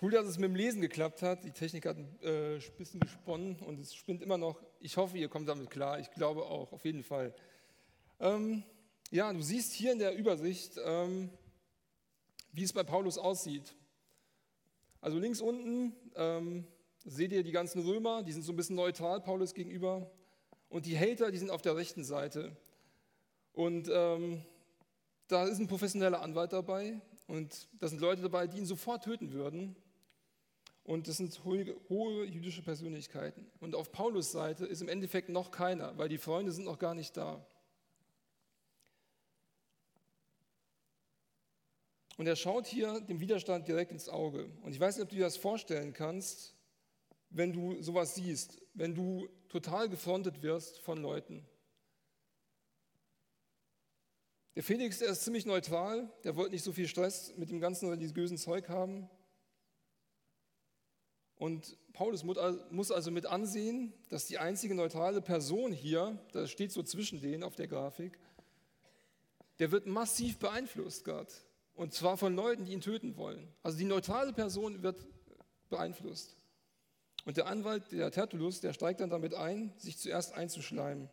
Cool, dass es mit dem Lesen geklappt hat. Die Technik hat ein äh, bisschen gesponnen und es spinnt immer noch. Ich hoffe, ihr kommt damit klar. Ich glaube auch, auf jeden Fall. Ähm, ja, du siehst hier in der Übersicht, ähm, wie es bei Paulus aussieht. Also links unten ähm, seht ihr die ganzen Römer, die sind so ein bisschen neutral Paulus gegenüber. Und die Hater, die sind auf der rechten Seite. Und ähm, da ist ein professioneller Anwalt dabei und da sind Leute dabei, die ihn sofort töten würden. Und das sind hohe, jüdische Persönlichkeiten. Und auf Paulus Seite ist im Endeffekt noch keiner, weil die Freunde sind noch gar nicht da. Und er schaut hier dem Widerstand direkt ins Auge. Und ich weiß nicht, ob du dir das vorstellen kannst, wenn du sowas siehst, wenn du total gefrontet wirst von Leuten. Der Felix, der ist ziemlich neutral, der wollte nicht so viel Stress mit dem ganzen religiösen Zeug haben. Und Paulus muss also mit ansehen, dass die einzige neutrale Person hier, das steht so zwischen denen auf der Grafik, der wird massiv beeinflusst Gott. Und zwar von Leuten, die ihn töten wollen. Also die neutrale Person wird beeinflusst. Und der Anwalt, der Tertullus, der steigt dann damit ein, sich zuerst einzuschleimen.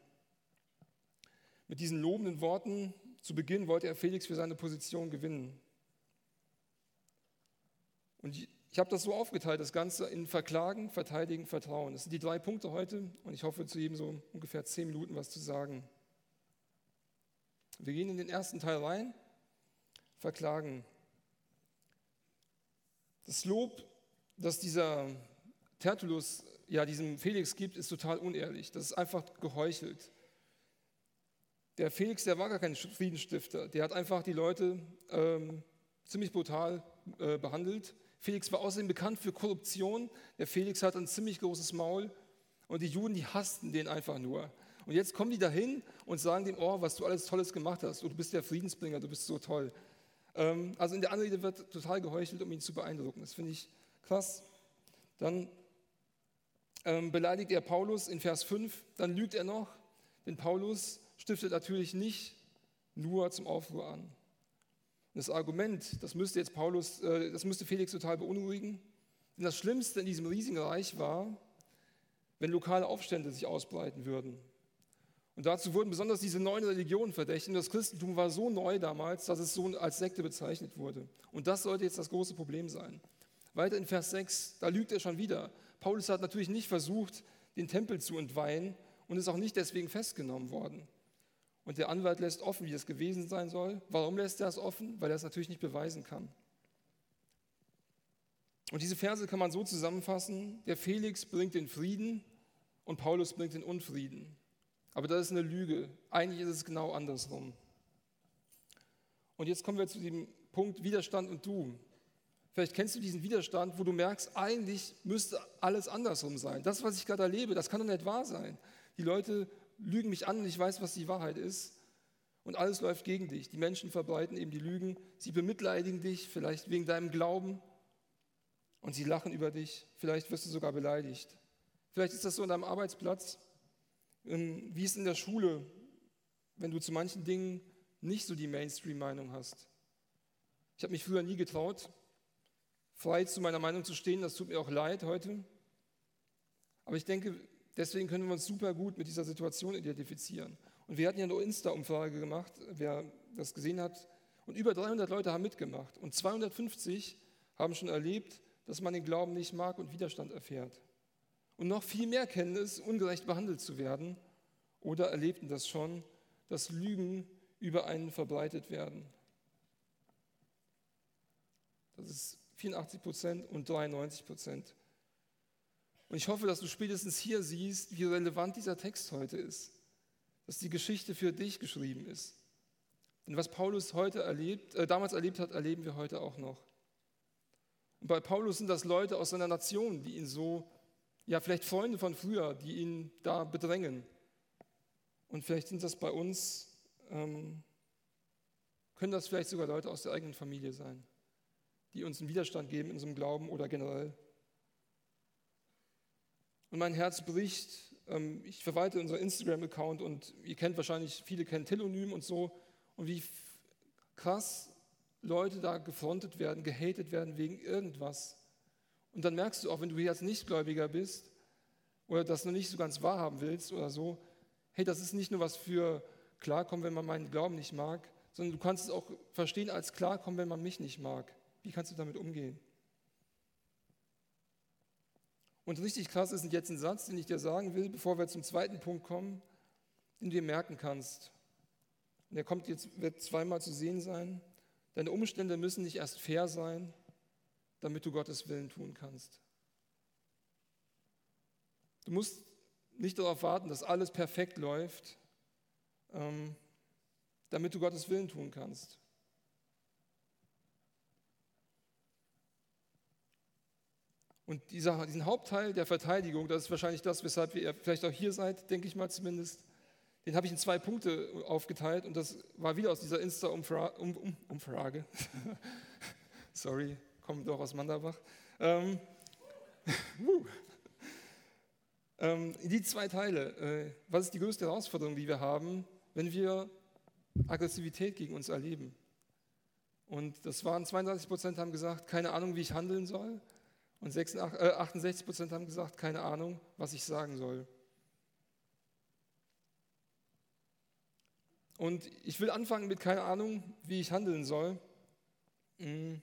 Mit diesen lobenden Worten zu Beginn wollte er Felix für seine Position gewinnen. Und ich habe das so aufgeteilt, das Ganze in Verklagen, Verteidigen, Vertrauen. Das sind die drei Punkte heute und ich hoffe, zu jedem so ungefähr zehn Minuten was zu sagen. Wir gehen in den ersten Teil rein, Verklagen. Das Lob, das dieser Tertullus ja diesem Felix gibt, ist total unehrlich. Das ist einfach geheuchelt. Der Felix, der war gar kein Friedensstifter. Der hat einfach die Leute ähm, ziemlich brutal äh, behandelt Felix war außerdem bekannt für Korruption. Der Felix hat ein ziemlich großes Maul und die Juden, die hassten den einfach nur. Und jetzt kommen die dahin und sagen dem, oh, was du alles Tolles gemacht hast. Oh, du bist der Friedensbringer, du bist so toll. Ähm, also in der Anrede wird total geheuchelt, um ihn zu beeindrucken. Das finde ich krass. Dann ähm, beleidigt er Paulus in Vers 5, dann lügt er noch, denn Paulus stiftet natürlich nicht nur zum Aufruhr an. Das Argument, das müsste jetzt Paulus, äh, das müsste Felix total beunruhigen. Denn das Schlimmste in diesem riesigen Reich war, wenn lokale Aufstände sich ausbreiten würden. Und dazu wurden besonders diese neuen Religionen verdächtigt. Und das Christentum war so neu damals, dass es so als Sekte bezeichnet wurde. Und das sollte jetzt das große Problem sein. Weiter in Vers 6, da lügt er schon wieder. Paulus hat natürlich nicht versucht, den Tempel zu entweihen und ist auch nicht deswegen festgenommen worden. Und der Anwalt lässt offen, wie das gewesen sein soll. Warum lässt er es offen? Weil er es natürlich nicht beweisen kann. Und diese Verse kann man so zusammenfassen, der Felix bringt den Frieden und Paulus bringt den Unfrieden. Aber das ist eine Lüge. Eigentlich ist es genau andersrum. Und jetzt kommen wir zu dem Punkt Widerstand und du. Vielleicht kennst du diesen Widerstand, wo du merkst, eigentlich müsste alles andersrum sein. Das, was ich gerade erlebe, das kann doch nicht wahr sein. Die Leute lügen mich an und ich weiß, was die Wahrheit ist. Und alles läuft gegen dich. Die Menschen verbreiten eben die Lügen. Sie bemitleidigen dich, vielleicht wegen deinem Glauben. Und sie lachen über dich. Vielleicht wirst du sogar beleidigt. Vielleicht ist das so an deinem Arbeitsplatz. Ähm, wie ist in der Schule, wenn du zu manchen Dingen nicht so die Mainstream-Meinung hast. Ich habe mich früher nie getraut, frei zu meiner Meinung zu stehen. Das tut mir auch leid heute. Aber ich denke, Deswegen können wir uns super gut mit dieser Situation identifizieren. Und wir hatten ja eine Insta-Umfrage gemacht, wer das gesehen hat. Und über 300 Leute haben mitgemacht. Und 250 haben schon erlebt, dass man den Glauben nicht mag und Widerstand erfährt. Und noch viel mehr kennen es, ungerecht behandelt zu werden oder erlebten das schon, dass Lügen über einen verbreitet werden. Das ist 84 Prozent und 93 Prozent. Und ich hoffe, dass du spätestens hier siehst, wie relevant dieser Text heute ist, dass die Geschichte für dich geschrieben ist. Denn was Paulus heute erlebt, äh, damals erlebt hat, erleben wir heute auch noch. Und bei Paulus sind das Leute aus seiner Nation, die ihn so, ja, vielleicht Freunde von früher, die ihn da bedrängen. Und vielleicht sind das bei uns, ähm, können das vielleicht sogar Leute aus der eigenen Familie sein, die uns einen Widerstand geben in unserem Glauben oder generell. Und mein Herz bricht. Ähm, ich verwalte unseren Instagram-Account und ihr kennt wahrscheinlich, viele kennen Telonym und so. Und wie krass Leute da gefrontet werden, gehatet werden wegen irgendwas. Und dann merkst du auch, wenn du jetzt Nichtgläubiger bist oder das noch nicht so ganz wahrhaben willst oder so, hey, das ist nicht nur was für Klarkommen, wenn man meinen Glauben nicht mag, sondern du kannst es auch verstehen als Klarkommen, wenn man mich nicht mag. Wie kannst du damit umgehen? Und richtig krass ist jetzt ein Satz, den ich dir sagen will, bevor wir zum zweiten Punkt kommen, den du dir merken kannst. Und der kommt jetzt, wird zweimal zu sehen sein. Deine Umstände müssen nicht erst fair sein, damit du Gottes Willen tun kannst. Du musst nicht darauf warten, dass alles perfekt läuft, ähm, damit du Gottes Willen tun kannst. Und dieser, diesen Hauptteil der Verteidigung, das ist wahrscheinlich das, weshalb ihr vielleicht auch hier seid, denke ich mal zumindest, den habe ich in zwei Punkte aufgeteilt und das war wieder aus dieser Insta-Umfrage. Sorry, komme doch aus Manderbach. Ähm, ähm, die zwei Teile. Äh, was ist die größte Herausforderung, die wir haben, wenn wir Aggressivität gegen uns erleben? Und das waren 32 Prozent haben gesagt, keine Ahnung, wie ich handeln soll. Und 66, äh, 68 Prozent haben gesagt, keine Ahnung, was ich sagen soll. Und ich will anfangen mit keine Ahnung, wie ich handeln soll. Mm.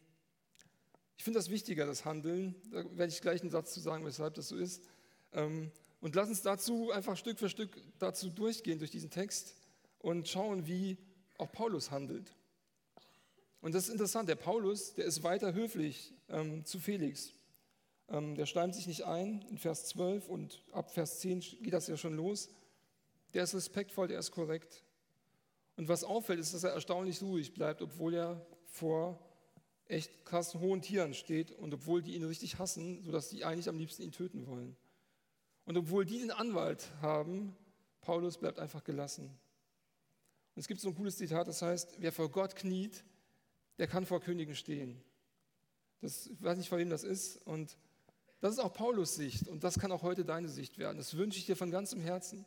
Ich finde das wichtiger, das Handeln. Da werde ich gleich einen Satz zu sagen, weshalb das so ist. Ähm, und lass uns dazu einfach Stück für Stück dazu durchgehen durch diesen Text und schauen, wie auch Paulus handelt. Und das ist interessant, der Paulus, der ist weiter höflich ähm, zu Felix. Ähm, der schleimt sich nicht ein in Vers 12 und ab Vers 10 geht das ja schon los. Der ist respektvoll, der ist korrekt. Und was auffällt, ist, dass er erstaunlich ruhig bleibt, obwohl er vor echt krassen hohen Tieren steht und obwohl die ihn richtig hassen, sodass die eigentlich am liebsten ihn töten wollen. Und obwohl die den Anwalt haben, Paulus bleibt einfach gelassen. Und es gibt so ein cooles Zitat, das heißt, wer vor Gott kniet, der kann vor Königen stehen. Das, ich weiß nicht, vor wem das ist. Und das ist auch Paulus Sicht und das kann auch heute deine Sicht werden. Das wünsche ich dir von ganzem Herzen,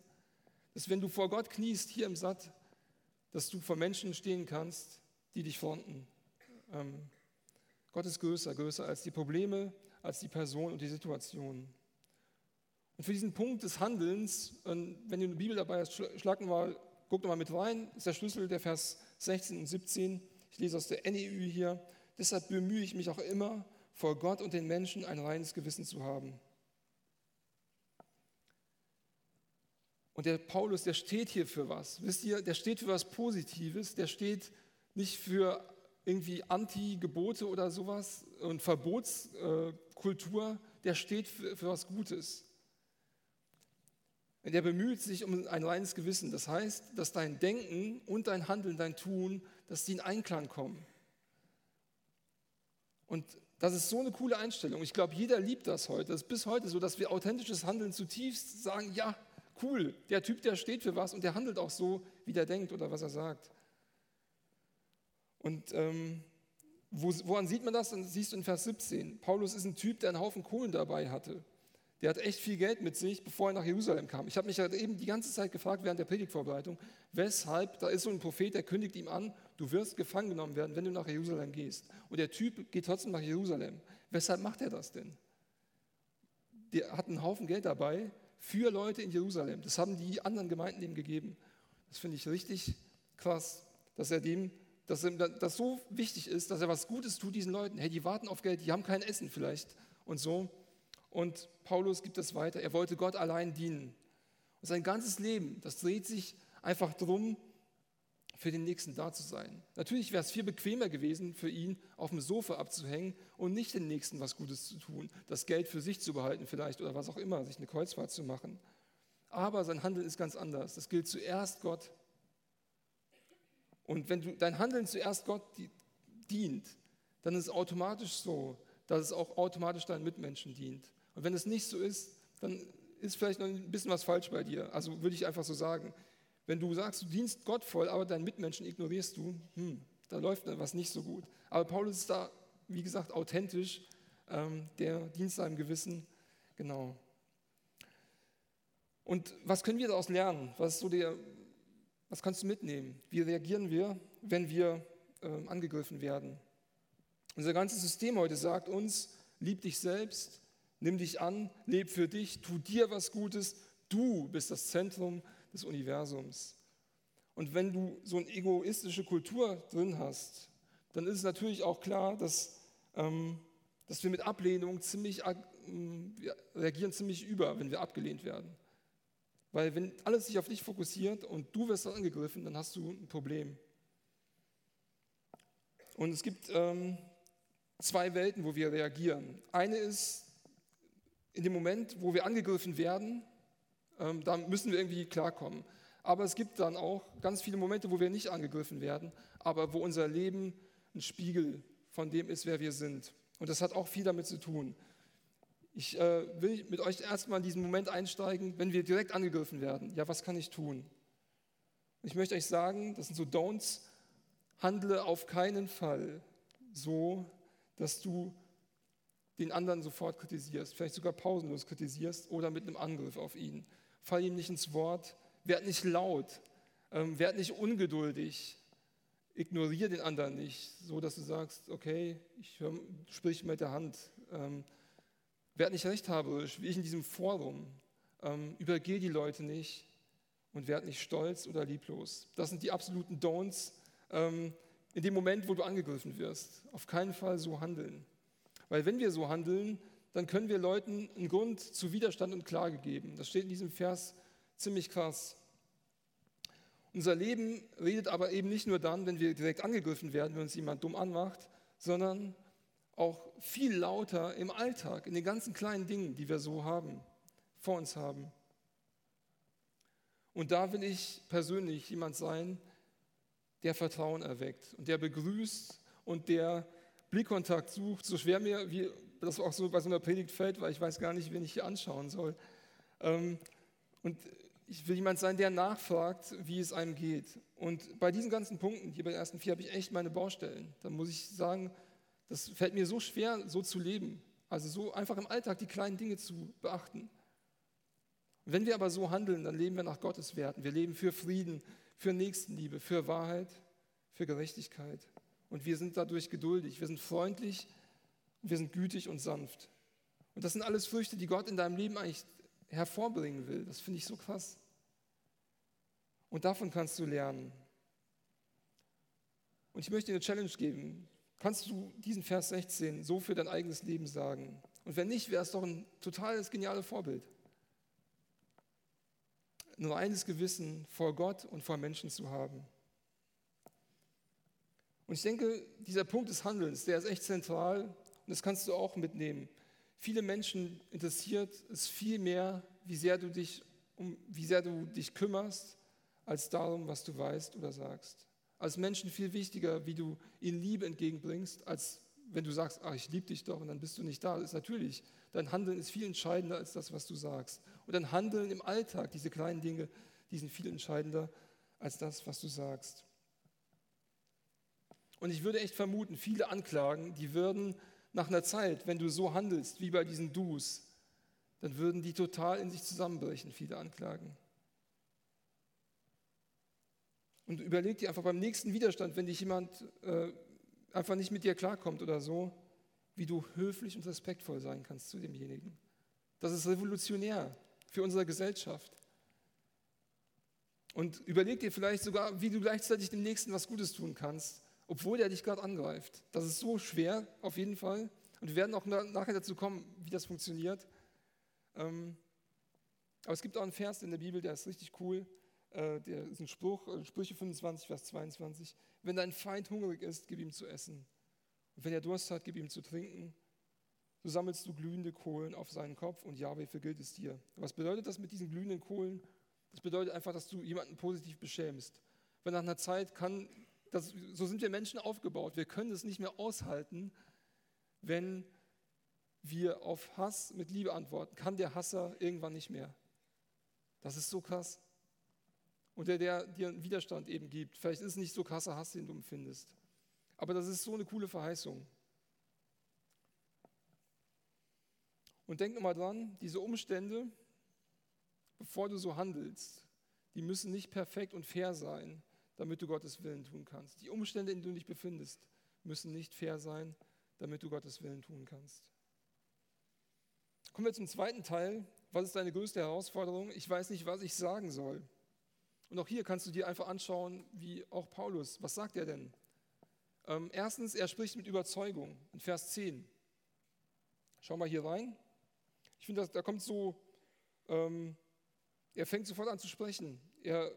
dass wenn du vor Gott kniest, hier im Satt, dass du vor Menschen stehen kannst, die dich fronten. Ähm, Gott ist größer, größer als die Probleme, als die Person und die Situation. Und für diesen Punkt des Handelns, wenn du eine Bibel dabei hast, schlag mal, guck mal mit rein, ist der Schlüssel der Vers 16 und 17. Ich lese aus der NEU hier. Deshalb bemühe ich mich auch immer, vor Gott und den Menschen ein reines Gewissen zu haben. Und der Paulus, der steht hier für was. Wisst ihr, der steht für was Positives, der steht nicht für irgendwie Anti-Gebote oder sowas und Verbotskultur, der steht für, für was Gutes. Der bemüht sich um ein reines Gewissen. Das heißt, dass dein Denken und dein Handeln, dein Tun, dass die in Einklang kommen. Und das ist so eine coole Einstellung. Ich glaube, jeder liebt das heute. Es ist bis heute so, dass wir authentisches Handeln zutiefst sagen, ja, cool, der Typ, der steht für was und der handelt auch so, wie der denkt oder was er sagt. Und ähm, wo, woran sieht man das? Dann siehst du in Vers 17. Paulus ist ein Typ, der einen Haufen Kohlen dabei hatte. Der hat echt viel Geld mit sich, bevor er nach Jerusalem kam. Ich habe mich ja eben die ganze Zeit gefragt während der Predigtvorbereitung, weshalb, da ist so ein Prophet, der kündigt ihm an, du wirst gefangen genommen werden, wenn du nach Jerusalem gehst. Und der Typ geht trotzdem nach Jerusalem. Weshalb macht er das denn? Der hat einen Haufen Geld dabei, für Leute in Jerusalem. Das haben die anderen Gemeinden ihm gegeben. Das finde ich richtig krass, dass er dem, dass ihm das so wichtig ist, dass er was Gutes tut diesen Leuten. Hey, die warten auf Geld, die haben kein Essen vielleicht und so. Und Paulus gibt es weiter. Er wollte Gott allein dienen. Und sein ganzes Leben, das dreht sich einfach darum, für den Nächsten da zu sein. Natürlich wäre es viel bequemer gewesen für ihn, auf dem Sofa abzuhängen und nicht den Nächsten was Gutes zu tun, das Geld für sich zu behalten vielleicht oder was auch immer, sich eine Kreuzfahrt zu machen. Aber sein Handeln ist ganz anders. Das gilt zuerst Gott. Und wenn du dein Handeln zuerst Gott dient, dann ist es automatisch so, dass es auch automatisch deinen Mitmenschen dient. Und wenn es nicht so ist, dann ist vielleicht noch ein bisschen was falsch bei dir. Also würde ich einfach so sagen. Wenn du sagst, du dienst Gott voll, aber deinen Mitmenschen ignorierst du, hm, da läuft dann was nicht so gut. Aber Paulus ist da, wie gesagt, authentisch, ähm, der Dienst seinem Gewissen, genau. Und was können wir daraus lernen? Was, so der, was kannst du mitnehmen? Wie reagieren wir, wenn wir ähm, angegriffen werden? Unser ganzes System heute sagt uns, lieb dich selbst, nimm dich an, leb für dich, tu dir was Gutes. Du bist das Zentrum des Universums. Und wenn du so eine egoistische Kultur drin hast, dann ist es natürlich auch klar, dass, ähm, dass wir mit Ablehnung ziemlich, äh, wir reagieren ziemlich über, wenn wir abgelehnt werden. Weil wenn alles sich auf dich fokussiert und du wirst angegriffen, dann hast du ein Problem. Und es gibt ähm, zwei Welten, wo wir reagieren. Eine ist in dem Moment, wo wir angegriffen werden, ähm, da müssen wir irgendwie klarkommen. Aber es gibt dann auch ganz viele Momente, wo wir nicht angegriffen werden, aber wo unser Leben ein Spiegel von dem ist, wer wir sind. Und das hat auch viel damit zu tun. Ich äh, will mit euch erstmal in diesen Moment einsteigen, wenn wir direkt angegriffen werden. Ja, was kann ich tun? Ich möchte euch sagen, das sind so Don'ts, handle auf keinen Fall so, dass du den anderen sofort kritisierst, vielleicht sogar pausenlos kritisierst oder mit einem Angriff auf ihn. Fall ihm nicht ins Wort, werd nicht laut, ähm, werd nicht ungeduldig, ignoriere den anderen nicht, so dass du sagst, okay, ich hör, sprich mit der Hand. Ähm, werd nicht rechthaberisch, wie ich in diesem Forum. Ähm, übergehe die Leute nicht und werd nicht stolz oder lieblos. Das sind die absoluten Don'ts ähm, in dem Moment, wo du angegriffen wirst. Auf keinen Fall so handeln. Weil wenn wir so handeln, dann können wir Leuten einen Grund zu Widerstand und Klage geben. Das steht in diesem Vers ziemlich krass. Unser Leben redet aber eben nicht nur dann, wenn wir direkt angegriffen werden, wenn uns jemand dumm anmacht, sondern auch viel lauter im Alltag, in den ganzen kleinen Dingen, die wir so haben, vor uns haben. Und da will ich persönlich jemand sein, der Vertrauen erweckt und der begrüßt und der Blickkontakt sucht, so schwer mir wie das auch so bei so einer Predigt fällt, weil ich weiß gar nicht, wen ich hier anschauen soll. Ähm, und ich will jemand sein, der nachfragt, wie es einem geht. Und bei diesen ganzen Punkten, hier bei den ersten vier, habe ich echt meine Baustellen. Da muss ich sagen, das fällt mir so schwer, so zu leben. Also so einfach im Alltag die kleinen Dinge zu beachten. Wenn wir aber so handeln, dann leben wir nach Gottes Werten. Wir leben für Frieden, für Nächstenliebe, für Wahrheit, für Gerechtigkeit. Und wir sind dadurch geduldig, wir sind freundlich, wir sind gütig und sanft. Und das sind alles Früchte, die Gott in deinem Leben eigentlich hervorbringen will. Das finde ich so krass. Und davon kannst du lernen. Und ich möchte dir eine Challenge geben. Kannst du diesen Vers 16 so für dein eigenes Leben sagen? Und wenn nicht, wäre es doch ein totales geniales Vorbild. Nur eines Gewissen vor Gott und vor Menschen zu haben. Und ich denke, dieser Punkt des Handelns, der ist echt zentral und das kannst du auch mitnehmen. Viele Menschen interessiert es viel mehr, wie sehr du dich, um, wie sehr du dich kümmerst, als darum, was du weißt oder sagst. Als Menschen viel wichtiger, wie du ihnen Liebe entgegenbringst, als wenn du sagst, ach, ich liebe dich doch und dann bist du nicht da. Das ist natürlich, dein Handeln ist viel entscheidender als das, was du sagst. Und dein Handeln im Alltag, diese kleinen Dinge, die sind viel entscheidender als das, was du sagst. Und ich würde echt vermuten, viele Anklagen, die würden nach einer Zeit, wenn du so handelst wie bei diesen Dus, dann würden die total in sich zusammenbrechen, viele Anklagen. Und überleg dir einfach beim nächsten Widerstand, wenn dich jemand äh, einfach nicht mit dir klarkommt oder so, wie du höflich und respektvoll sein kannst zu demjenigen. Das ist revolutionär für unsere Gesellschaft. Und überleg dir vielleicht sogar, wie du gleichzeitig dem Nächsten was Gutes tun kannst, obwohl er dich gerade angreift. Das ist so schwer, auf jeden Fall. Und wir werden auch nachher dazu kommen, wie das funktioniert. Ähm, aber es gibt auch einen Vers in der Bibel, der ist richtig cool. Äh, der ist ein Spruch, äh, Sprüche 25, Vers 22. Wenn dein Feind hungrig ist, gib ihm zu essen. Und wenn er Durst hat, gib ihm zu trinken. So sammelst du glühende Kohlen auf seinen Kopf und Jahwe vergilt es dir. Was bedeutet das mit diesen glühenden Kohlen? Das bedeutet einfach, dass du jemanden positiv beschämst. Weil nach einer Zeit kann das, so sind wir Menschen aufgebaut. Wir können es nicht mehr aushalten, wenn wir auf Hass mit Liebe antworten. Kann der Hasser irgendwann nicht mehr. Das ist so krass. Und der, der dir einen Widerstand eben gibt. Vielleicht ist es nicht so krasser Hass, den du empfindest. Aber das ist so eine coole Verheißung. Und denk nochmal dran, diese Umstände, bevor du so handelst, die müssen nicht perfekt und fair sein damit du Gottes Willen tun kannst. Die Umstände, in denen du dich befindest, müssen nicht fair sein, damit du Gottes Willen tun kannst. Kommen wir zum zweiten Teil. Was ist deine größte Herausforderung? Ich weiß nicht, was ich sagen soll. Und auch hier kannst du dir einfach anschauen, wie auch Paulus. Was sagt er denn? Ähm, erstens, er spricht mit Überzeugung in Vers 10. Schau mal hier rein. Ich finde, da kommt so, ähm, er fängt sofort an zu sprechen. Er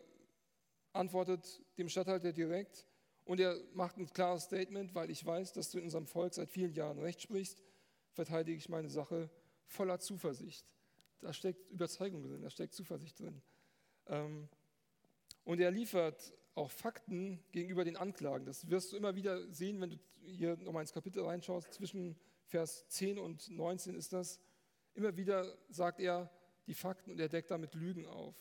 antwortet dem Statthalter direkt und er macht ein klares Statement, weil ich weiß, dass du in unserem Volk seit vielen Jahren Recht sprichst, verteidige ich meine Sache voller Zuversicht. Da steckt Überzeugung drin, da steckt Zuversicht drin. Ähm, und er liefert auch Fakten gegenüber den Anklagen. Das wirst du immer wieder sehen, wenn du hier nochmal ins Kapitel reinschaust. Zwischen Vers 10 und 19 ist das. Immer wieder sagt er die Fakten und er deckt damit Lügen auf.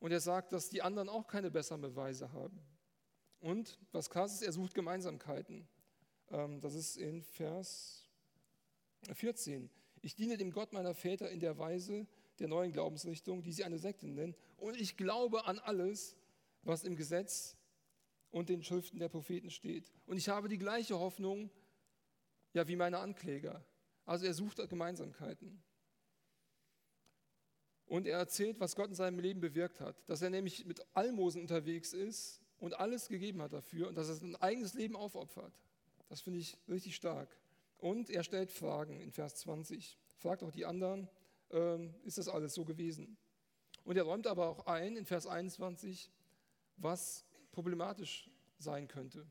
Und er sagt, dass die anderen auch keine besseren Beweise haben. Und was krass ist, er sucht Gemeinsamkeiten. Ähm, das ist in Vers 14. Ich diene dem Gott meiner Väter in der Weise der neuen Glaubensrichtung, die sie eine Sekte nennen. Und ich glaube an alles, was im Gesetz und den Schriften der Propheten steht. Und ich habe die gleiche Hoffnung, ja, wie meine Ankläger. Also er sucht Gemeinsamkeiten. Und er erzählt, was Gott in seinem Leben bewirkt hat. Dass er nämlich mit Almosen unterwegs ist und alles gegeben hat dafür und dass er sein eigenes Leben aufopfert. Das finde ich richtig stark. Und er stellt Fragen in Vers 20. Fragt auch die anderen, ähm, ist das alles so gewesen? Und er räumt aber auch ein in Vers 21, was problematisch sein könnte.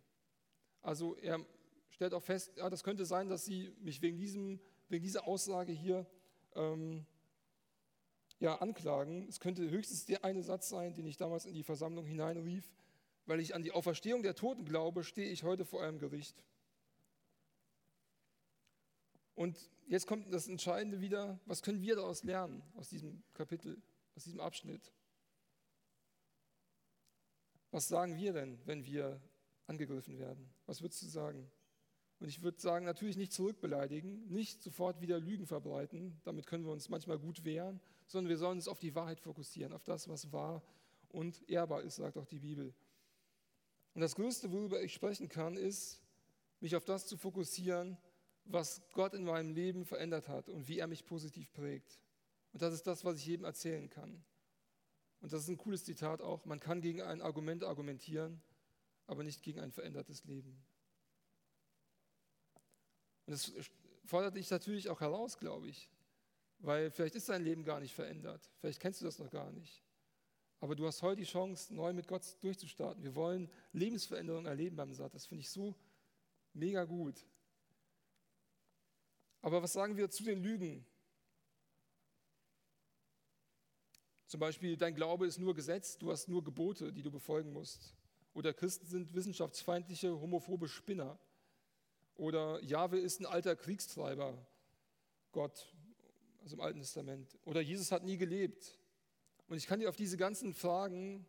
Also er stellt auch fest, ja, das könnte sein, dass sie mich wegen, diesem, wegen dieser Aussage hier ähm, ja, anklagen. Es könnte höchstens der eine Satz sein, den ich damals in die Versammlung hineinrief, weil ich an die Auferstehung der Toten glaube, stehe ich heute vor eurem Gericht. Und jetzt kommt das Entscheidende wieder, was können wir daraus lernen, aus diesem Kapitel, aus diesem Abschnitt? Was sagen wir denn, wenn wir angegriffen werden? Was würdest du sagen? Und ich würde sagen, natürlich nicht zurückbeleidigen, nicht sofort wieder Lügen verbreiten, damit können wir uns manchmal gut wehren, sondern wir sollen uns auf die Wahrheit fokussieren, auf das, was wahr und ehrbar ist, sagt auch die Bibel. Und das Größte, worüber ich sprechen kann, ist, mich auf das zu fokussieren, was Gott in meinem Leben verändert hat und wie er mich positiv prägt. Und das ist das, was ich jedem erzählen kann. Und das ist ein cooles Zitat auch, man kann gegen ein Argument argumentieren, aber nicht gegen ein verändertes Leben. Und das fordert dich natürlich auch heraus, glaube ich, weil vielleicht ist dein Leben gar nicht verändert, vielleicht kennst du das noch gar nicht. Aber du hast heute die Chance, neu mit Gott durchzustarten. Wir wollen Lebensveränderung erleben beim Saat. Das finde ich so mega gut. Aber was sagen wir zu den Lügen, Zum Beispiel, dein Glaube ist nur Gesetz, du hast nur Gebote, die du befolgen musst. Oder Christen sind wissenschaftsfeindliche, homophobe Spinner. Oder Jahwe ist ein alter Kriegstreiber, Gott, also im Alten Testament. Oder Jesus hat nie gelebt. Und ich kann dir auf diese ganzen Fragen,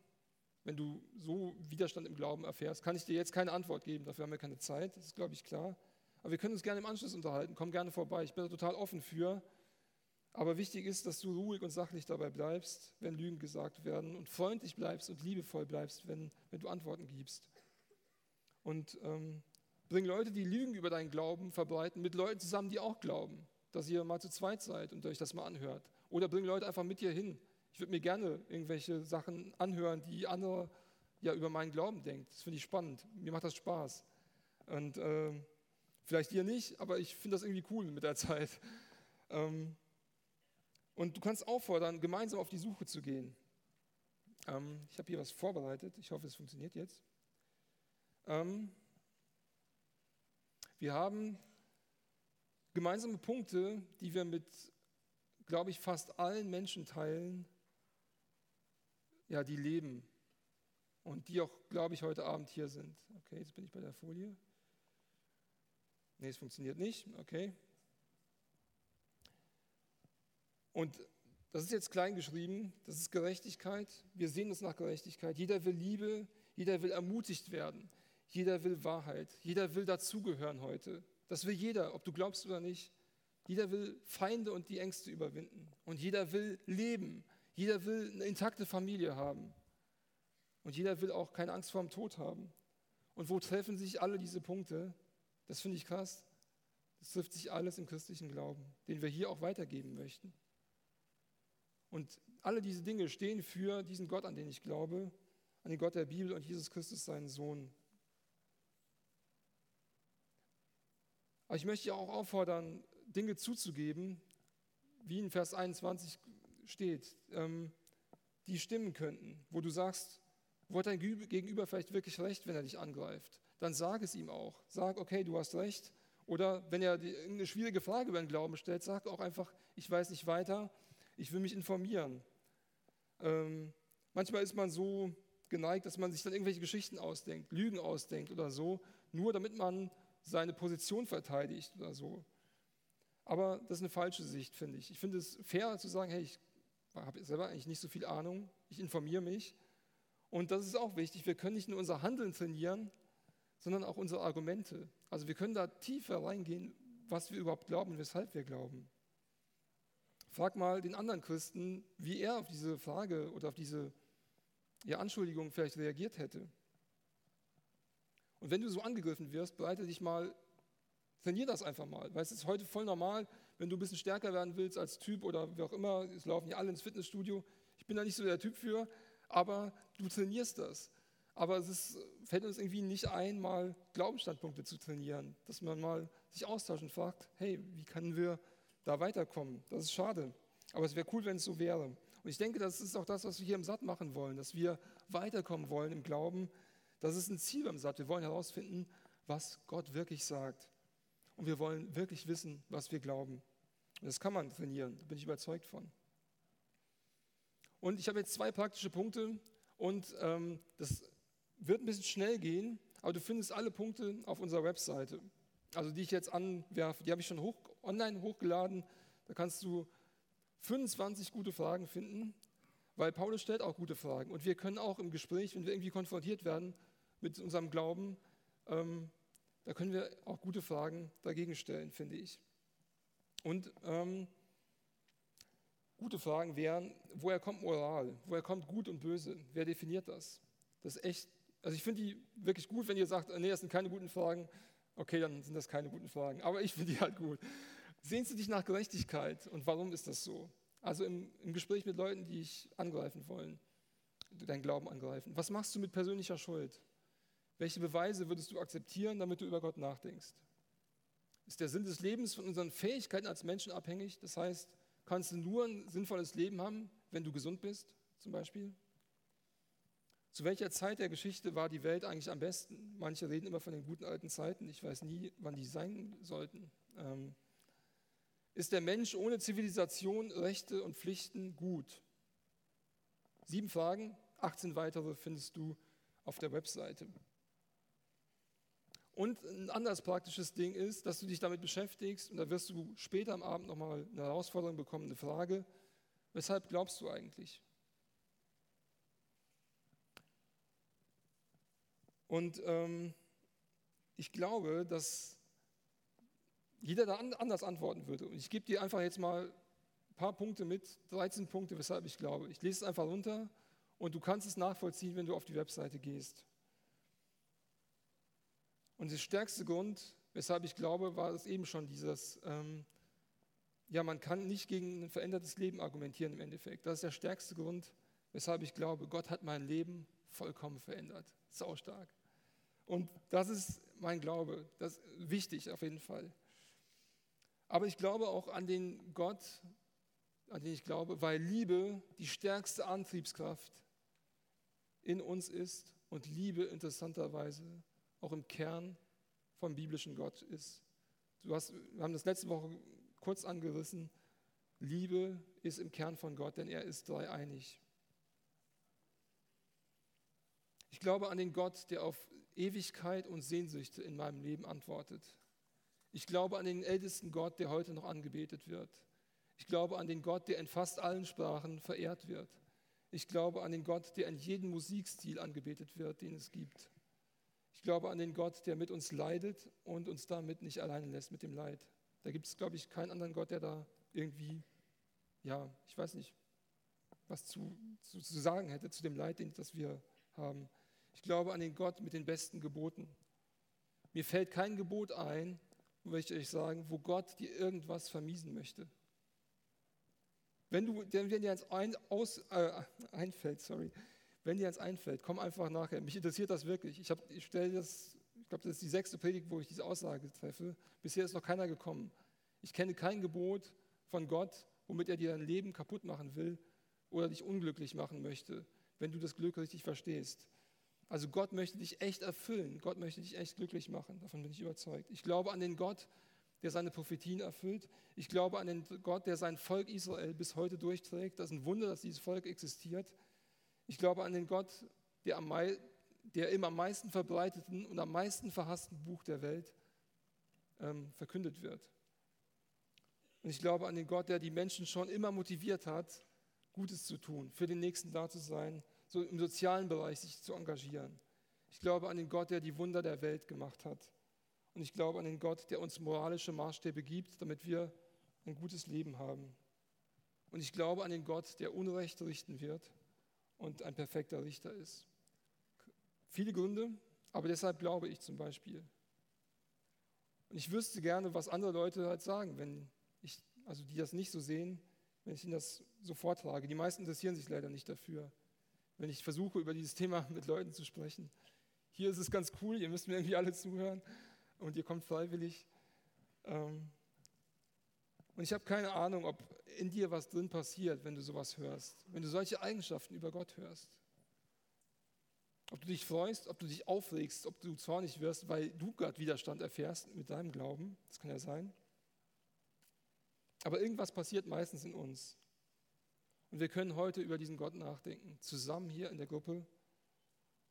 wenn du so Widerstand im Glauben erfährst, kann ich dir jetzt keine Antwort geben. Dafür haben wir keine Zeit, das ist, glaube ich, klar. Aber wir können uns gerne im Anschluss unterhalten. Komm gerne vorbei. Ich bin da total offen für. Aber wichtig ist, dass du ruhig und sachlich dabei bleibst, wenn Lügen gesagt werden und freundlich bleibst und liebevoll bleibst, wenn, wenn du Antworten gibst. Und ähm, bring Leute, die Lügen über deinen Glauben verbreiten, mit Leuten zusammen, die auch glauben, dass ihr mal zu zweit seid und euch das mal anhört. Oder bring Leute einfach mit dir hin. Ich würde mir gerne irgendwelche Sachen anhören, die andere ja über meinen Glauben denken. Das finde ich spannend. Mir macht das Spaß. Und äh, vielleicht dir nicht, aber ich finde das irgendwie cool mit der Zeit. Ähm, und du kannst auffordern, gemeinsam auf die Suche zu gehen. Ähm, ich habe hier was vorbereitet. Ich hoffe, es funktioniert jetzt. Ähm, wir haben gemeinsame Punkte, die wir mit, glaube ich, fast allen Menschen teilen, ja, die leben und die auch, glaube ich, heute Abend hier sind. Okay, jetzt bin ich bei der Folie. Nee, es funktioniert nicht. Okay. Und das ist jetzt klein geschrieben, das ist Gerechtigkeit. Wir sehen uns nach Gerechtigkeit. Jeder will Liebe, jeder will ermutigt werden, jeder will Wahrheit, jeder will dazugehören heute. Das will jeder, ob du glaubst oder nicht. Jeder will Feinde und die Ängste überwinden. Und jeder will leben. Jeder will eine intakte Familie haben. Und jeder will auch keine Angst vor dem Tod haben. Und wo treffen sich alle diese Punkte? Das finde ich krass. Das trifft sich alles im christlichen Glauben, den wir hier auch weitergeben möchten. Und alle diese Dinge stehen für diesen Gott, an den ich glaube, an den Gott der Bibel und Jesus Christus, seinen Sohn. Aber ich möchte auch auffordern, Dinge zuzugeben, wie in Vers 21 steht, ähm, die stimmen könnten, wo du sagst, wo hat dein Gegenüber vielleicht wirklich recht, wenn er dich angreift? Dann sag es ihm auch. Sag, okay, du hast recht. Oder wenn er eine schwierige Frage über den Glauben stellt, sag auch einfach, ich weiß nicht weiter, ich will mich informieren. Ähm, manchmal ist man so geneigt, dass man sich dann irgendwelche Geschichten ausdenkt, Lügen ausdenkt oder so, nur damit man seine Position verteidigt oder so. Aber das ist eine falsche Sicht, finde ich. Ich finde es fair zu sagen, hey, ich habe selber eigentlich nicht so viel Ahnung, ich informiere mich. Und das ist auch wichtig, wir können nicht nur unser Handeln trainieren, sondern auch unsere Argumente. Also wir können da tiefer reingehen, was wir überhaupt glauben und weshalb wir glauben. Frag mal den anderen Christen, wie er auf diese Frage oder auf diese ja, Anschuldigung vielleicht reagiert hätte. Und wenn du so angegriffen wirst, bereite dich mal, trainier das einfach mal, weil es ist heute voll normal, wenn du ein bisschen stärker werden willst als Typ oder wie auch immer, es laufen ja alle ins Fitnessstudio. Ich bin da nicht so der Typ für, aber du trainierst das. Aber es ist, fällt uns irgendwie nicht ein, mal Glaubensstandpunkte zu trainieren, dass man mal sich austauscht und fragt, hey, wie können wir da weiterkommen? Das ist schade, aber es wäre cool, wenn es so wäre. Und ich denke, das ist auch das, was wir hier im Satt machen wollen, dass wir weiterkommen wollen im Glauben. Das ist ein Ziel beim Satt. Wir wollen herausfinden, was Gott wirklich sagt. Und wir wollen wirklich wissen, was wir glauben. Und das kann man trainieren, da bin ich überzeugt von. Und ich habe jetzt zwei praktische Punkte und ähm, das wird ein bisschen schnell gehen, aber du findest alle Punkte auf unserer Webseite. Also die ich jetzt anwerfe, die habe ich schon hoch, online hochgeladen. Da kannst du 25 gute Fragen finden, weil Paulus stellt auch gute Fragen. Und wir können auch im Gespräch, wenn wir irgendwie konfrontiert werden mit unserem Glauben, ähm, da können wir auch gute Fragen dagegen stellen, finde ich. Und ähm, gute Fragen wären, woher kommt Moral? Woher kommt Gut und Böse? Wer definiert das? Das ist echt, also ich finde die wirklich gut, wenn ihr sagt, nee, das sind keine guten Fragen. Okay, dann sind das keine guten Fragen. Aber ich finde die halt gut. Sehnst du dich nach Gerechtigkeit und warum ist das so? Also im, im Gespräch mit Leuten, die dich angreifen wollen, deinen Glauben angreifen. Was machst du mit persönlicher Schuld? Welche Beweise würdest du akzeptieren, damit du über Gott nachdenkst? Ist der Sinn des Lebens von unseren Fähigkeiten als Menschen abhängig? Das heißt, kannst du nur ein sinnvolles Leben haben, wenn du gesund bist, zum Beispiel? Zu welcher Zeit der Geschichte war die Welt eigentlich am besten? Manche reden immer von den guten alten Zeiten. Ich weiß nie, wann die sein sollten. Ähm, ist der Mensch ohne Zivilisation, Rechte und Pflichten gut? Sieben Fragen, 18 weitere findest du auf der Webseite. Und ein anderes praktisches Ding ist, dass du dich damit beschäftigst und da wirst du später am Abend nochmal eine Herausforderung bekommen, eine Frage. Weshalb glaubst du eigentlich? Und ähm, ich glaube, dass jeder da anders antworten würde. Und ich gebe dir einfach jetzt mal ein paar Punkte mit, 13 Punkte, weshalb ich glaube. Ich lese es einfach runter und du kannst es nachvollziehen, wenn du auf die Webseite gehst. Und der stärkste Grund, weshalb ich glaube, war es eben schon dieses, ähm, ja, man kann nicht gegen ein verändertes Leben argumentieren im Endeffekt. Das ist der stärkste Grund, weshalb ich glaube, Gott hat mein Leben vollkommen verändert. Sau stark. Und das ist mein Glaube. Das ist wichtig auf jeden Fall. Aber ich glaube auch an den Gott, an den ich glaube, weil Liebe die stärkste Antriebskraft in uns ist und Liebe interessanterweise auch im Kern vom biblischen Gott ist. Du hast, wir haben das letzte Woche kurz angerissen. Liebe ist im Kern von Gott, denn er ist dreieinig. Ich glaube an den Gott, der auf Ewigkeit und Sehnsüchte in meinem Leben antwortet. Ich glaube an den ältesten Gott, der heute noch angebetet wird. Ich glaube an den Gott, der in fast allen Sprachen verehrt wird. Ich glaube an den Gott, der in jedem Musikstil angebetet wird, den es gibt. Ich glaube an den Gott, der mit uns leidet und uns damit nicht alleine lässt mit dem Leid. Da gibt es, glaube ich, keinen anderen Gott, der da irgendwie, ja, ich weiß nicht, was zu, zu, zu sagen hätte zu dem Leid, das wir haben. Ich glaube an den Gott mit den besten Geboten. Mir fällt kein Gebot ein, möchte ich euch sagen, wo Gott dir irgendwas vermiesen möchte. Wenn, du, wenn dir eins ein, aus, äh, einfällt, sorry, wenn dir eins einfällt, komm einfach nachher. Mich interessiert das wirklich. Ich, ich stelle das, ich glaube, das ist die sechste Predigt, wo ich diese Aussage treffe. Bisher ist noch keiner gekommen. Ich kenne kein Gebot von Gott, womit er dir dein Leben kaputt machen will oder dich unglücklich machen möchte, wenn du das Glück richtig verstehst. Also Gott möchte dich echt erfüllen. Gott möchte dich echt glücklich machen. Davon bin ich überzeugt. Ich glaube an den Gott, der seine Prophetien erfüllt. Ich glaube an den Gott, der sein Volk Israel bis heute durchträgt. Das ist ein Wunder, dass dieses Volk existiert. Ich glaube an den Gott, der, am, der im am meisten verbreiteten und am meisten verhassten Buch der Welt ähm, verkündet wird. Und ich glaube an den Gott, der die Menschen schon immer motiviert hat, Gutes zu tun, für den Nächsten da zu sein, so im sozialen Bereich sich zu engagieren. Ich glaube an den Gott, der die Wunder der Welt gemacht hat. Und ich glaube an den Gott, der uns moralische Maßstäbe gibt, damit wir ein gutes Leben haben. Und ich glaube an den Gott, der Unrecht richten wird und ein perfekter Richter ist. Viele Gründe, aber deshalb glaube ich zum Beispiel. Und ich wüsste gerne, was andere Leute halt sagen, wenn ich, also die das nicht so sehen, wenn ich ihnen das so vortrage. Die meisten interessieren sich leider nicht dafür, wenn ich versuche, über dieses Thema mit Leuten zu sprechen. Hier ist es ganz cool, ihr müsst mir irgendwie alle zuhören und ihr kommt freiwillig. Ähm, und ich habe keine Ahnung, ob in dir was drin passiert, wenn du sowas hörst, wenn du solche Eigenschaften über Gott hörst. Ob du dich freust, ob du dich aufregst, ob du zornig wirst, weil du Gott Widerstand erfährst mit deinem Glauben. Das kann ja sein. Aber irgendwas passiert meistens in uns. Und wir können heute über diesen Gott nachdenken, zusammen hier in der Gruppe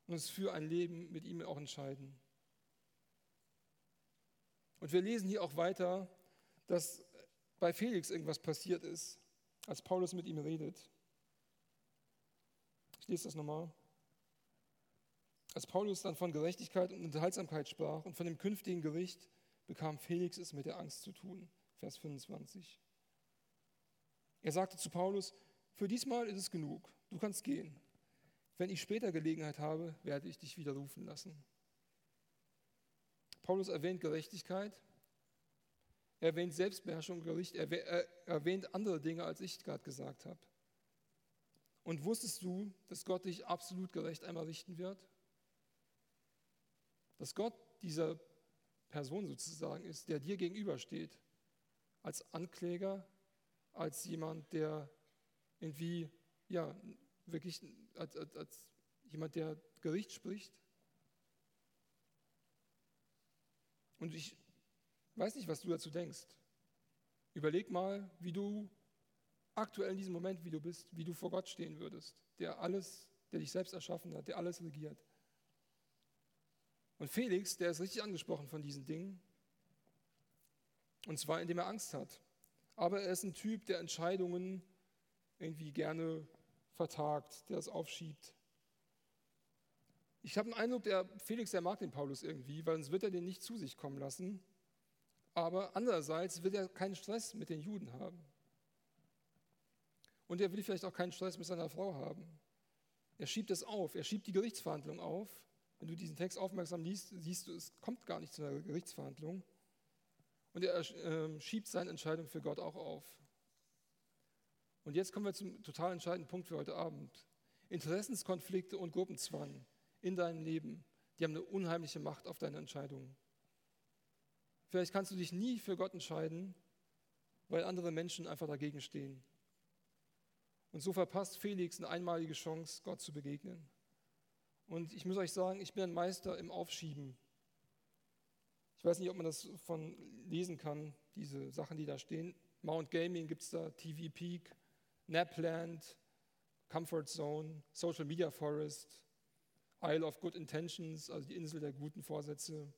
und uns für ein Leben mit ihm auch entscheiden. Und wir lesen hier auch weiter, dass bei Felix irgendwas passiert ist, als Paulus mit ihm redet. Ich lese das nochmal. Als Paulus dann von Gerechtigkeit und Enthaltsamkeit sprach und von dem künftigen Gericht, bekam Felix es mit der Angst zu tun. Vers 25. Er sagte zu Paulus, für diesmal ist es genug, du kannst gehen. Wenn ich später Gelegenheit habe, werde ich dich wieder rufen lassen. Paulus erwähnt Gerechtigkeit, er erwähnt Selbstbeherrschung, Gericht, er erwähnt andere Dinge, als ich gerade gesagt habe. Und wusstest du, dass Gott dich absolut gerecht einmal richten wird? Dass Gott dieser Person sozusagen ist, der dir gegenübersteht, als Ankläger, als jemand, der irgendwie, ja, wirklich als, als, als jemand, der Gericht spricht. Und ich weiß nicht, was du dazu denkst. Überleg mal, wie du aktuell in diesem Moment, wie du bist, wie du vor Gott stehen würdest, der alles, der dich selbst erschaffen hat, der alles regiert. Und Felix, der ist richtig angesprochen von diesen Dingen. Und zwar, indem er Angst hat. Aber er ist ein Typ, der Entscheidungen irgendwie gerne vertagt, der es aufschiebt. Ich habe den Eindruck, der Felix, der mag den Paulus irgendwie, weil sonst wird er den nicht zu sich kommen lassen. Aber andererseits will er keinen Stress mit den Juden haben. Und er will vielleicht auch keinen Stress mit seiner Frau haben. Er schiebt es auf, er schiebt die Gerichtsverhandlung auf. Wenn du diesen Text aufmerksam liest, siehst du, es kommt gar nicht zu einer Gerichtsverhandlung. Und er äh, schiebt seine Entscheidung für Gott auch auf. Und jetzt kommen wir zum total entscheidenden Punkt für heute Abend. Interessenskonflikte und Gruppenzwang in deinem Leben, die haben eine unheimliche Macht auf deine Entscheidungen. Vielleicht kannst du dich nie für Gott entscheiden, weil andere Menschen einfach dagegen stehen. Und so verpasst Felix eine einmalige Chance, Gott zu begegnen. Und ich muss euch sagen, ich bin ein Meister im Aufschieben. Ich weiß nicht, ob man das von lesen kann, diese Sachen, die da stehen. Mount Gaming gibt es da, TV Peak, Napland, Comfort Zone, Social Media Forest, Isle of Good Intentions, also die Insel der guten Vorsätze,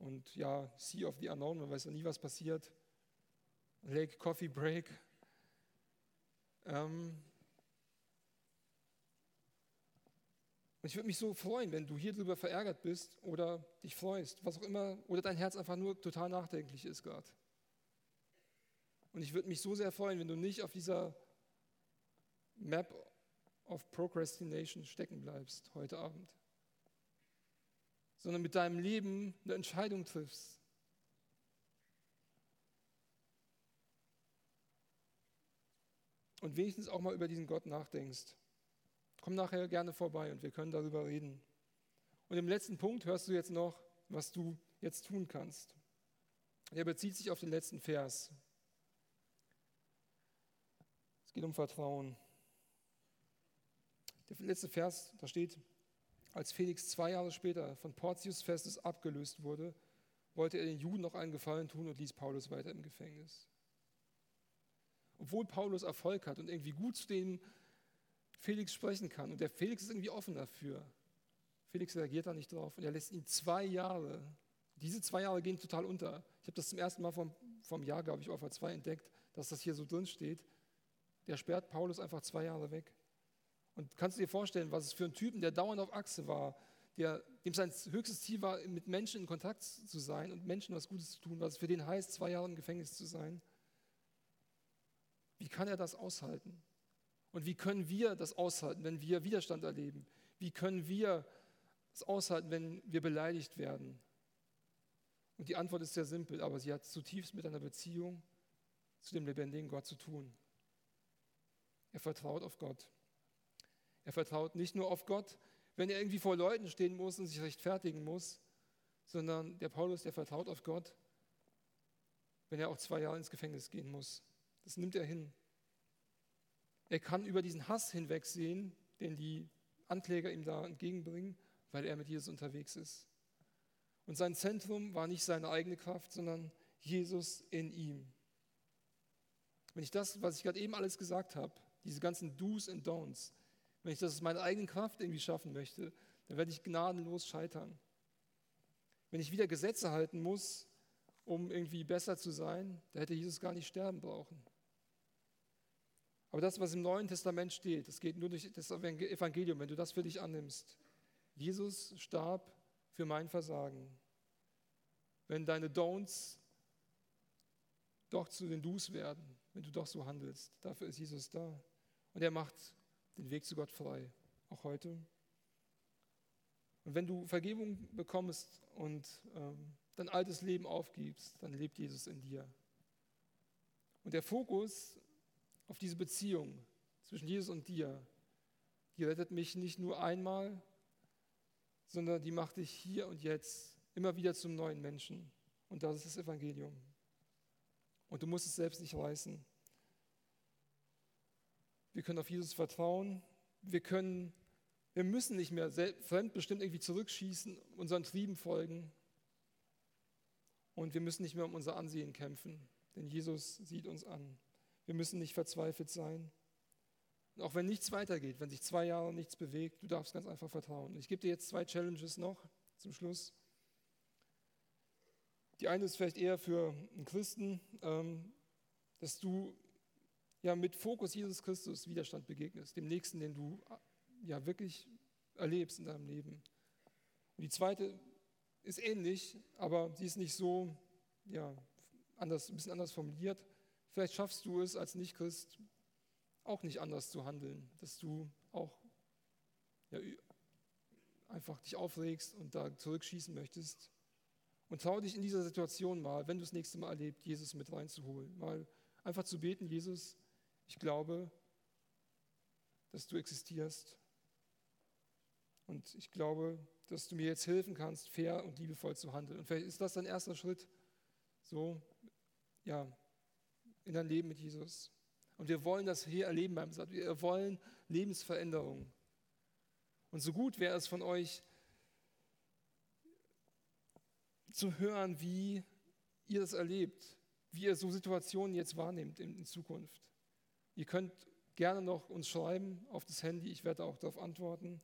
und ja, Sea of the Unknown, man weiß ja nie, was passiert. Lake Coffee Break. Ähm und ich würde mich so freuen, wenn du hier drüber verärgert bist oder dich freust, was auch immer, oder dein Herz einfach nur total nachdenklich ist gerade. Und ich würde mich so sehr freuen, wenn du nicht auf dieser Map of Procrastination stecken bleibst heute Abend sondern mit deinem Leben eine Entscheidung triffst. Und wenigstens auch mal über diesen Gott nachdenkst. Komm nachher gerne vorbei und wir können darüber reden. Und im letzten Punkt hörst du jetzt noch, was du jetzt tun kannst. Er bezieht sich auf den letzten Vers. Es geht um Vertrauen. Der letzte Vers, da steht, als Felix zwei Jahre später von Portius Festus abgelöst wurde, wollte er den Juden noch einen Gefallen tun und ließ Paulus weiter im Gefängnis. Obwohl Paulus Erfolg hat und irgendwie gut zu dem Felix sprechen kann und der Felix ist irgendwie offen dafür. Felix reagiert da nicht drauf und er lässt ihn zwei Jahre, diese zwei Jahre gehen total unter. Ich habe das zum ersten Mal vom, vom Jahr, glaube ich, auf zwei entdeckt, dass das hier so drin steht. Der sperrt Paulus einfach zwei Jahre weg. Und kannst du dir vorstellen, was es für ein Typen, der dauernd auf Achse war, der, dem sein höchstes Ziel war, mit Menschen in Kontakt zu sein und Menschen was Gutes zu tun, was es für den heißt, zwei Jahre im Gefängnis zu sein. Wie kann er das aushalten? Und wie können wir das aushalten, wenn wir Widerstand erleben? Wie können wir es aushalten, wenn wir beleidigt werden? Und die Antwort ist sehr simpel, aber sie hat zutiefst mit einer Beziehung zu dem lebendigen Gott zu tun. Er vertraut auf Gott. Er vertraut nicht nur auf Gott, wenn er irgendwie vor Leuten stehen muss und sich rechtfertigen muss, sondern der Paulus, der vertraut auf Gott, wenn er auch zwei Jahre ins Gefängnis gehen muss. Das nimmt er hin. Er kann über diesen Hass hinwegsehen, den die Ankläger ihm da entgegenbringen, weil er mit Jesus unterwegs ist. Und sein Zentrum war nicht seine eigene Kraft, sondern Jesus in ihm. Wenn ich das, was ich gerade eben alles gesagt habe, diese ganzen Do's und Don'ts, wenn ich das aus meiner eigenen Kraft irgendwie schaffen möchte, dann werde ich gnadenlos scheitern. Wenn ich wieder Gesetze halten muss, um irgendwie besser zu sein, da hätte Jesus gar nicht sterben brauchen. Aber das, was im Neuen Testament steht, das geht nur durch das Evangelium, wenn du das für dich annimmst. Jesus starb für mein Versagen. Wenn deine Don'ts doch zu den Do's werden, wenn du doch so handelst, dafür ist Jesus da. Und er macht den Weg zu Gott frei, auch heute. Und wenn du Vergebung bekommst und ähm, dein altes Leben aufgibst, dann lebt Jesus in dir. Und der Fokus auf diese Beziehung zwischen Jesus und dir, die rettet mich nicht nur einmal, sondern die macht dich hier und jetzt immer wieder zum neuen Menschen. Und das ist das Evangelium. Und du musst es selbst nicht reißen. Wir können auf Jesus vertrauen. Wir können, wir müssen nicht mehr fremdbestimmt irgendwie zurückschießen, unseren Trieben folgen. Und wir müssen nicht mehr um unser Ansehen kämpfen, denn Jesus sieht uns an. Wir müssen nicht verzweifelt sein. Und auch wenn nichts weitergeht, wenn sich zwei Jahre nichts bewegt, du darfst ganz einfach vertrauen. Ich gebe dir jetzt zwei Challenges noch zum Schluss. Die eine ist vielleicht eher für einen Christen, ähm, dass du ja mit Fokus Jesus Christus Widerstand begegnest, dem Nächsten, den du ja wirklich erlebst in deinem Leben. Und die zweite ist ähnlich, aber sie ist nicht so, ja, anders, ein bisschen anders formuliert. Vielleicht schaffst du es als Nicht-Christ auch nicht anders zu handeln, dass du auch ja, einfach dich aufregst und da zurückschießen möchtest. Und trau dich in dieser Situation mal, wenn du das nächste Mal erlebst, Jesus mit reinzuholen. Mal einfach zu beten, Jesus, ich glaube, dass du existierst. Und ich glaube, dass du mir jetzt helfen kannst, fair und liebevoll zu handeln. Und vielleicht ist das dein erster Schritt, so, ja, in dein Leben mit Jesus. Und wir wollen das hier erleben beim Satz. Wir wollen Lebensveränderung. Und so gut wäre es von euch zu hören, wie ihr das erlebt, wie ihr so Situationen jetzt wahrnehmt in, Zukunft. Ihr könnt gerne noch uns schreiben auf das Handy, ich werde auch darauf antworten.